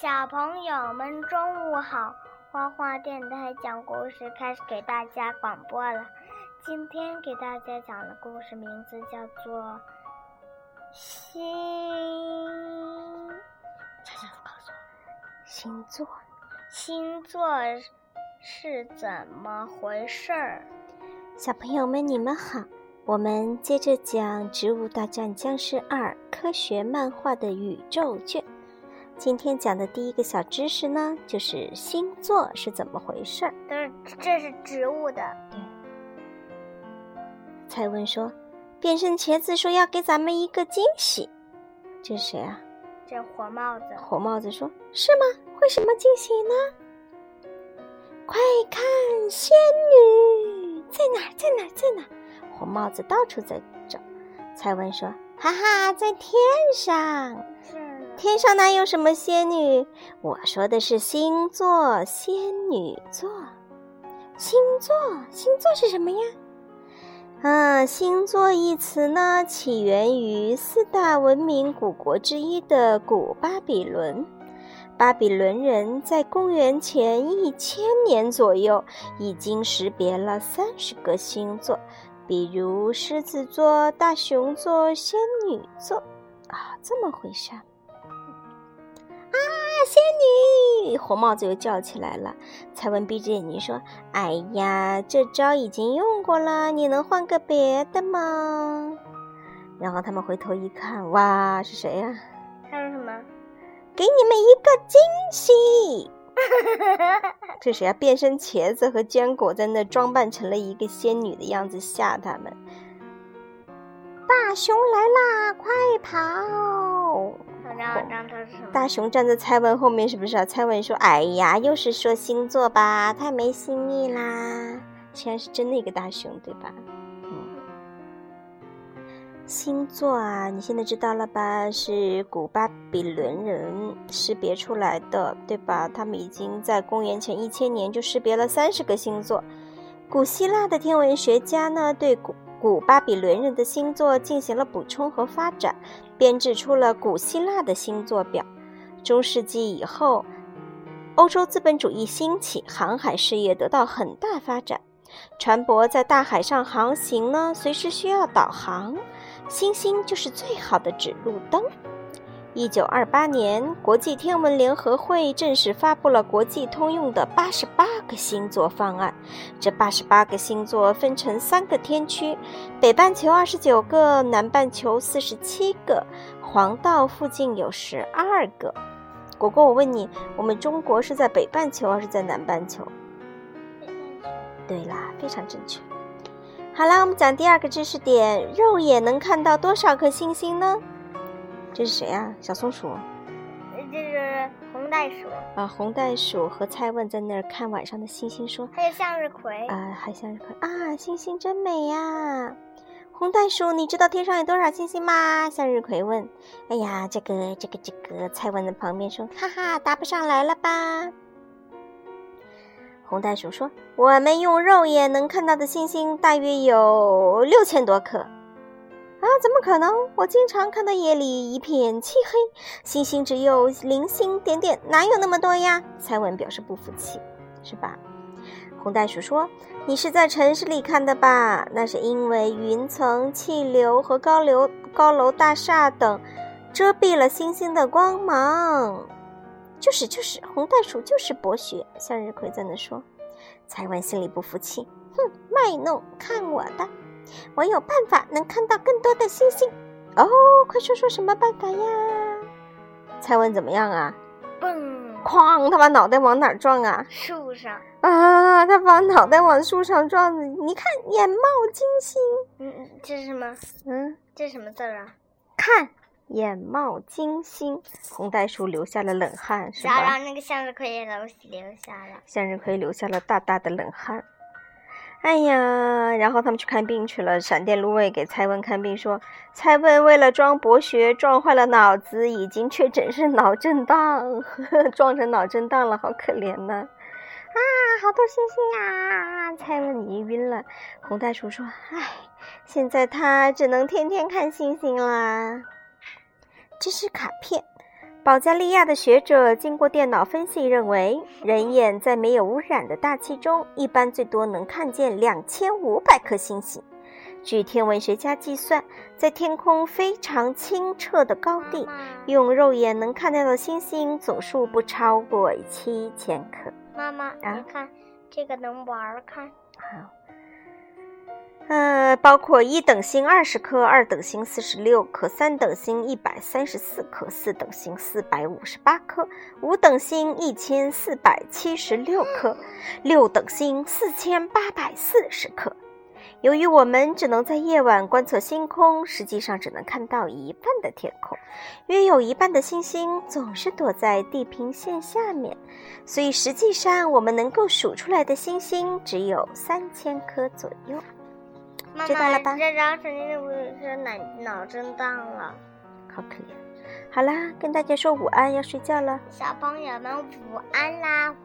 小朋友们，中午好！花花电台讲故事开始给大家广播了。今天给大家讲的故事名字叫做《星》。悄悄告诉我，星座，星座是怎么回事儿？小朋友们，你们好！我们接着讲《植物大战僵尸二》科学漫画的宇宙卷。今天讲的第一个小知识呢，就是星座是怎么回事儿。都是这是植物的。对。蔡文说：“变身茄子说要给咱们一个惊喜。”这是谁啊？这火帽子。火帽子说：“是吗？会什么惊喜呢？”快看，仙女在哪？在哪？在哪？火帽子到处在找。蔡文说：“哈哈，在天上。”天上哪有什么仙女？我说的是星座，仙女座。星座，星座是什么呀？啊，星座一词呢，起源于四大文明古国之一的古巴比伦。巴比伦人在公元前一千年左右，已经识别了三十个星座，比如狮子座、大熊座、仙女座。啊，这么回事。仙女，红帽子又叫起来了。蔡文闭着眼睛说：“哎呀，这招已经用过了，你能换个别的吗？”然后他们回头一看，哇，是谁呀？他说什么？给你们一个惊喜！这谁呀？变身茄子和坚果在那装扮成了一个仙女的样子吓他们。大熊来啦，快跑！大熊站在蔡文后面，是不是啊？蔡文说：“哎呀，又是说星座吧，太没新意啦。”现在是真的一个大熊，对吧？嗯，星座啊，你现在知道了吧？是古巴比伦人识别出来的，对吧？他们已经在公元前一千年就识别了三十个星座。古希腊的天文学家呢，对古古巴比伦人的星座进行了补充和发展，编制出了古希腊的星座表。中世纪以后，欧洲资本主义兴起，航海事业得到很大发展。船舶在大海上航行呢，随时需要导航，星星就是最好的指路灯。一九二八年，国际天文联合会正式发布了国际通用的八十八个星座方案。这八十八个星座分成三个天区：北半球二十九个，南半球四十七个，黄道附近有十二个。果果，我问你，我们中国是在北半球还是在南半球？对啦，非常正确。好啦，我们讲第二个知识点：肉眼能看到多少颗星星呢？这是谁呀？小松鼠。红袋鼠。啊，红袋鼠和蔡问在那儿看晚上的星星，说。还有向日葵。啊，还向日葵啊，星星真美呀！红袋鼠，你知道天上有多少星星吗？向日葵问。哎呀，这个这个这个，蔡问在旁边说，哈哈，答不上来了吧？红袋鼠说，我们用肉眼能看到的星星大约有六千多颗。啊，怎么可能？我经常看到夜里一片漆黑，星星只有零星点点，哪有那么多呀？蔡文表示不服气，是吧？红袋鼠说：“你是在城市里看的吧？那是因为云层、气流和高楼、高楼大厦等遮蔽了星星的光芒。”就是就是，红袋鼠就是博学。向日葵在那说。蔡文心里不服气，哼，卖弄，看我的！我有办法能看到更多的星星哦！快说说什么办法呀？蔡文怎么样啊？蹦！哐！他把脑袋往哪儿撞啊？树上啊！他把脑袋往树上撞，你看，眼冒金星。嗯，这是什么？嗯，这是什么字啊？看，眼冒金星。红袋鼠流下了冷汗，是吧？然后那个向日葵也流流下了。向日葵流下了大大的冷汗。哎呀，然后他们去看病去了。闪电芦苇给蔡文看病，说：“蔡文为了装博学，撞坏了脑子，已经确诊是脑震荡，撞成脑震荡了，好可怜呐！”啊，好多星星呀！蔡文已经晕了。红袋鼠说：“唉，现在他只能天天看星星啦。”这是卡片，保加利亚的学者经过电脑分析认为，人眼在没有污染的大气中，一般最多能看见两千五百颗星星。据天文学家计算，在天空非常清澈的高地，用肉眼能看到的星星总数不超过七千颗。妈妈，你看这个能玩儿看？好。呃，包括一等星二十颗，二等星四十六颗，三等星一百三十四颗，四等星四百五十八颗，五等星一千四百七十六颗，六等星四千八百四十颗。由于我们只能在夜晚观测星空，实际上只能看到一半的天空，约有一半的星星总是躲在地平线下面，所以实际上我们能够数出来的星星只有三千颗左右。知道了吧？这张肯定不是脑脑震荡了，好可怜。好啦，跟大家说午安，要睡觉了。小朋友们午安啦，晚。